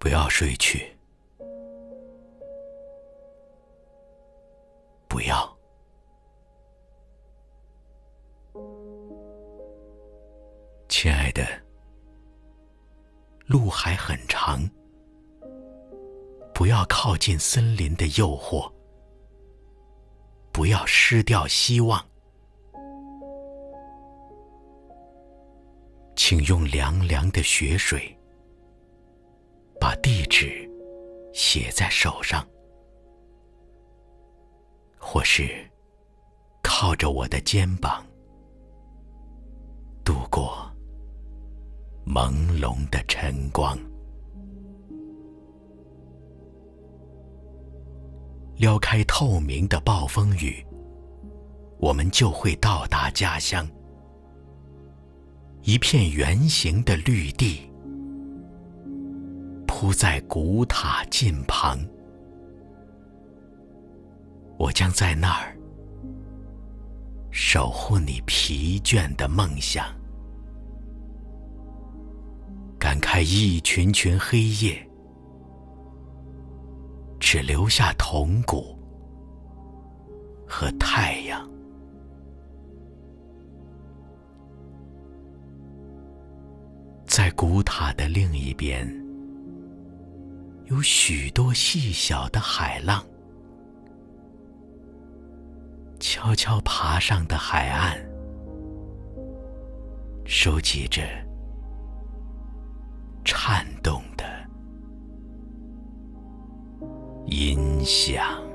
不要睡去，不要，亲爱的，路还很长，不要靠近森林的诱惑，不要失掉希望，请用凉凉的雪水。地址写在手上，或是靠着我的肩膀，度过朦胧的晨光。撩开透明的暴风雨，我们就会到达家乡，一片圆形的绿地。在古塔近旁，我将在那儿守护你疲倦的梦想，赶开一群群黑夜，只留下铜鼓和太阳，在古塔的另一边。有许多细小的海浪，悄悄爬上的海岸，收集着颤动的音响。